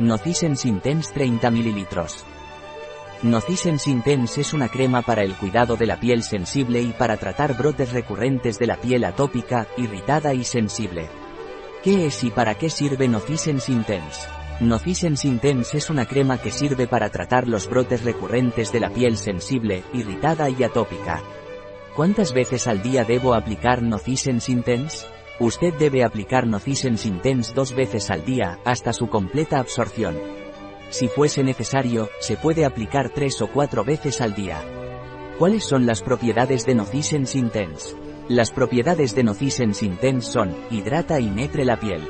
Nocisen Intense 30 ml. Nocisen Intense es una crema para el cuidado de la piel sensible y para tratar brotes recurrentes de la piel atópica, irritada y sensible. ¿Qué es y para qué sirve Nocisen Intense? Nocisen Intense es una crema que sirve para tratar los brotes recurrentes de la piel sensible, irritada y atópica. ¿Cuántas veces al día debo aplicar Nocisen Intense? Usted debe aplicar Nocisen Intense dos veces al día, hasta su completa absorción. Si fuese necesario, se puede aplicar tres o cuatro veces al día. ¿Cuáles son las propiedades de Nocisen Intense? Las propiedades de Nocisen Intense son, hidrata y netre la piel.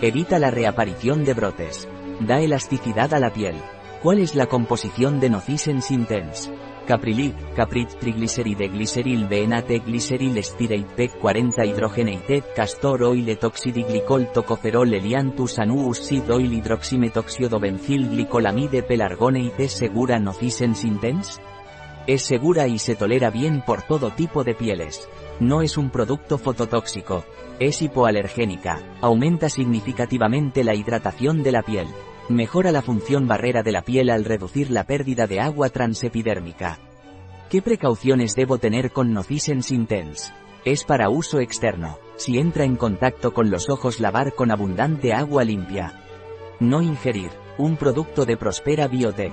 Evita la reaparición de brotes. Da elasticidad a la piel. ¿Cuál es la composición de Nocisen Intense? Caprilic, caprit trigliceride gliceril BNAT gliceril estirate PEC 40 hidrogenated castor oil etoxidiglicol tocoferol eliantus anuus seed oil hidroximetoxiodobencil glicolamide pelargonate ¿Es segura Nocisen Intense? Es segura y se tolera bien por todo tipo de pieles. No es un producto fototóxico. Es hipoalergénica. Aumenta significativamente la hidratación de la piel. Mejora la función barrera de la piel al reducir la pérdida de agua transepidérmica. ¿Qué precauciones debo tener con Nocisen Intense? Es para uso externo. Si entra en contacto con los ojos lavar con abundante agua limpia. No ingerir. Un producto de Prospera Biotech.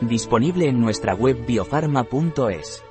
Disponible en nuestra web biofarma.es.